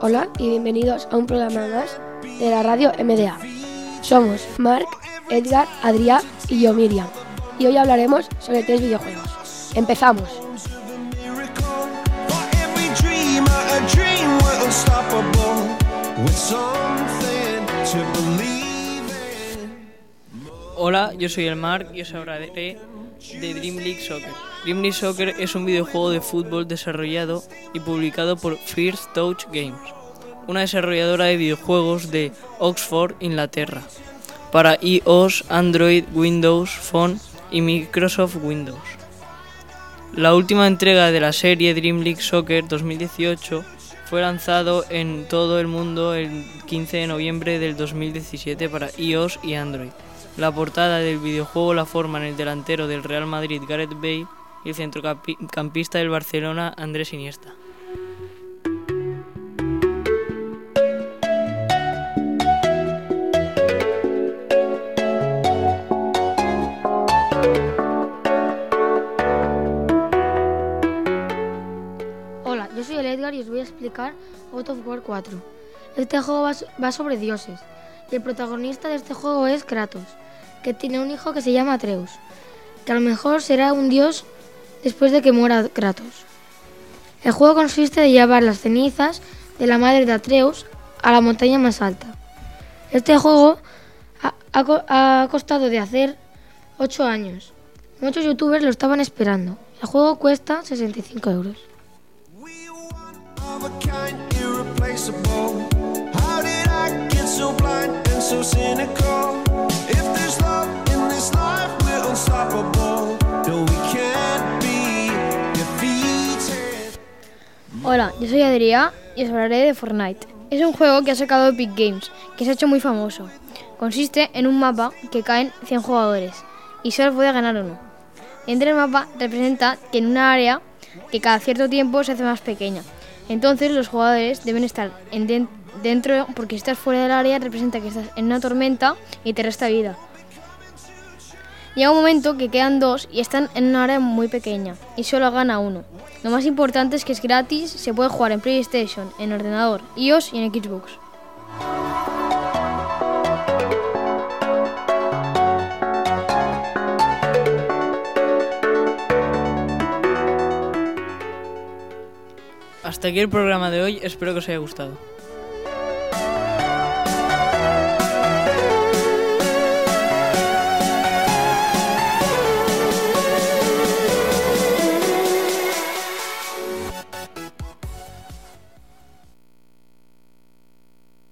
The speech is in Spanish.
Hola y bienvenidos a un programa más de la radio MDA. Somos Mark, Edgar, Adrián y yo Miriam. Y hoy hablaremos sobre tres videojuegos. ¡Empezamos! Hola, yo soy el Mark y os hablaré de Dream League Soccer. League Soccer es un videojuego de fútbol desarrollado y publicado por First Touch Games, una desarrolladora de videojuegos de Oxford, Inglaterra, para iOS, Android, Windows Phone y Microsoft Windows. La última entrega de la serie Dream League Soccer 2018 fue lanzado en todo el mundo el 15 de noviembre del 2017 para iOS y Android. La portada del videojuego la forman el delantero del Real Madrid Gareth Bale y el centrocampista del Barcelona Andrés Iniesta. Hola, yo soy el Edgar y os voy a explicar God of War 4. Este juego va, sobre dioses y el protagonista de este juego es Kratos que tiene un hijo que se llama Atreus, que a lo mejor será un dios después de que muera Kratos. El juego consiste en llevar las cenizas de la madre de Atreus a la montaña más alta. Este juego ha, costado de hacer 8 años. Muchos youtubers lo estaban esperando. El juego cuesta 65 euros. Hola, yo soy Adrián y os hablaré de Fortnite. Es un juego que ha sacado Epic Games, que se ha hecho muy famoso. Consiste en un mapa que caen 100 jugadores y solo puede ganar uno. Entre el mapa representa que en una área que cada cierto tiempo se hace más pequeña. Entonces los jugadores deben estar en dentro porque si estás fuera del área representa que estás en una tormenta y te resta vida. Llega un momento que quedan dos y están en una área muy pequeña y solo gana uno. Lo más importante es que es gratis, se puede jugar en PlayStation, en ordenador, iOS y en Xbox. Hasta aquí el programa de hoy, espero que os haya gustado.